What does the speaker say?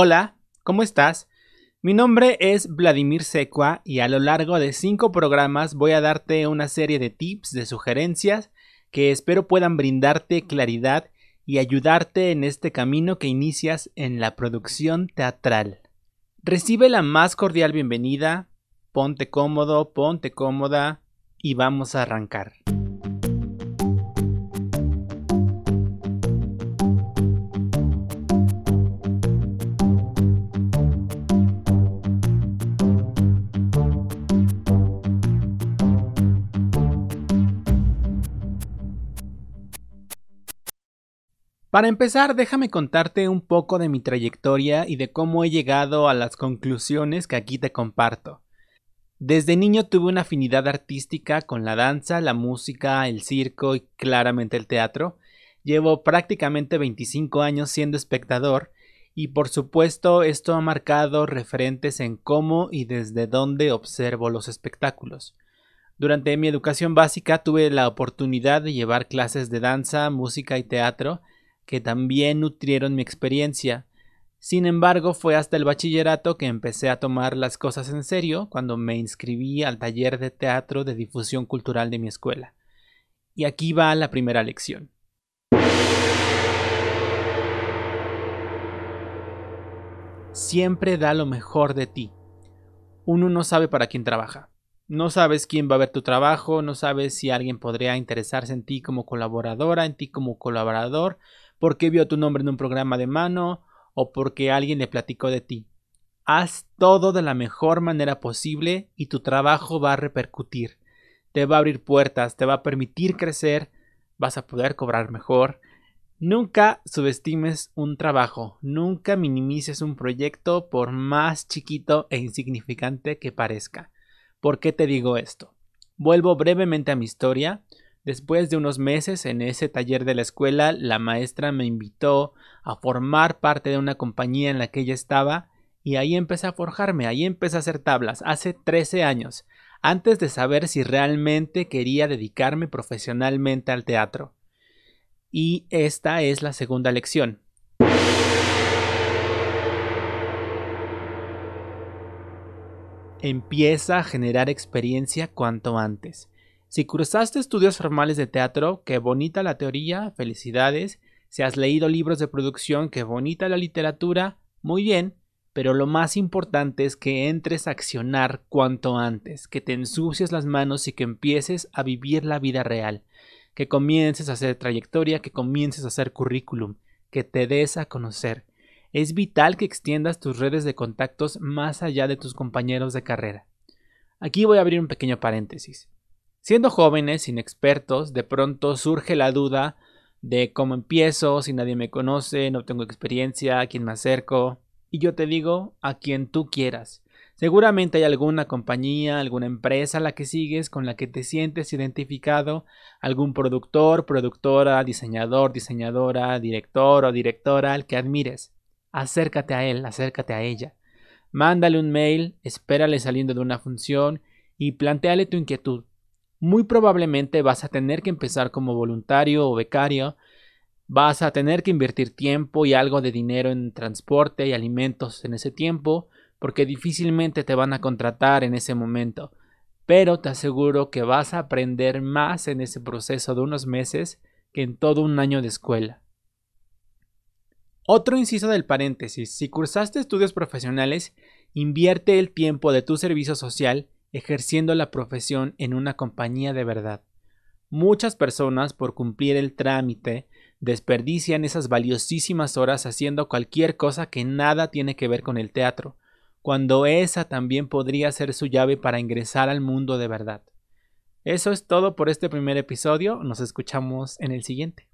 Hola, ¿cómo estás? Mi nombre es Vladimir Secua y a lo largo de cinco programas voy a darte una serie de tips, de sugerencias que espero puedan brindarte claridad y ayudarte en este camino que inicias en la producción teatral. Recibe la más cordial bienvenida, ponte cómodo, ponte cómoda y vamos a arrancar. Para empezar, déjame contarte un poco de mi trayectoria y de cómo he llegado a las conclusiones que aquí te comparto. Desde niño tuve una afinidad artística con la danza, la música, el circo y claramente el teatro. Llevo prácticamente 25 años siendo espectador y por supuesto esto ha marcado referentes en cómo y desde dónde observo los espectáculos. Durante mi educación básica tuve la oportunidad de llevar clases de danza, música y teatro que también nutrieron mi experiencia. Sin embargo, fue hasta el bachillerato que empecé a tomar las cosas en serio cuando me inscribí al taller de teatro de difusión cultural de mi escuela. Y aquí va la primera lección. Siempre da lo mejor de ti. Uno no sabe para quién trabaja. No sabes quién va a ver tu trabajo, no sabes si alguien podría interesarse en ti como colaboradora, en ti como colaborador, porque vio tu nombre en un programa de mano o porque alguien le platicó de ti. Haz todo de la mejor manera posible y tu trabajo va a repercutir. Te va a abrir puertas, te va a permitir crecer, vas a poder cobrar mejor. Nunca subestimes un trabajo, nunca minimices un proyecto por más chiquito e insignificante que parezca. ¿Por qué te digo esto? Vuelvo brevemente a mi historia. Después de unos meses en ese taller de la escuela, la maestra me invitó a formar parte de una compañía en la que ella estaba y ahí empecé a forjarme, ahí empecé a hacer tablas, hace 13 años, antes de saber si realmente quería dedicarme profesionalmente al teatro. Y esta es la segunda lección. Empieza a generar experiencia cuanto antes. Si cursaste estudios formales de teatro, qué bonita la teoría, felicidades. Si has leído libros de producción, qué bonita la literatura, muy bien. Pero lo más importante es que entres a accionar cuanto antes, que te ensucies las manos y que empieces a vivir la vida real, que comiences a hacer trayectoria, que comiences a hacer currículum, que te des a conocer. Es vital que extiendas tus redes de contactos más allá de tus compañeros de carrera. Aquí voy a abrir un pequeño paréntesis. Siendo jóvenes, inexpertos, de pronto surge la duda de cómo empiezo, si nadie me conoce, no tengo experiencia, a quién me acerco. Y yo te digo, a quien tú quieras. Seguramente hay alguna compañía, alguna empresa a la que sigues, con la que te sientes identificado, algún productor, productora, diseñador, diseñadora, director o directora al que admires. Acércate a él, acércate a ella. Mándale un mail, espérale saliendo de una función y planteale tu inquietud. Muy probablemente vas a tener que empezar como voluntario o becario, vas a tener que invertir tiempo y algo de dinero en transporte y alimentos en ese tiempo, porque difícilmente te van a contratar en ese momento, pero te aseguro que vas a aprender más en ese proceso de unos meses que en todo un año de escuela. Otro inciso del paréntesis, si cursaste estudios profesionales, invierte el tiempo de tu servicio social ejerciendo la profesión en una compañía de verdad. Muchas personas, por cumplir el trámite, desperdician esas valiosísimas horas haciendo cualquier cosa que nada tiene que ver con el teatro, cuando esa también podría ser su llave para ingresar al mundo de verdad. Eso es todo por este primer episodio, nos escuchamos en el siguiente.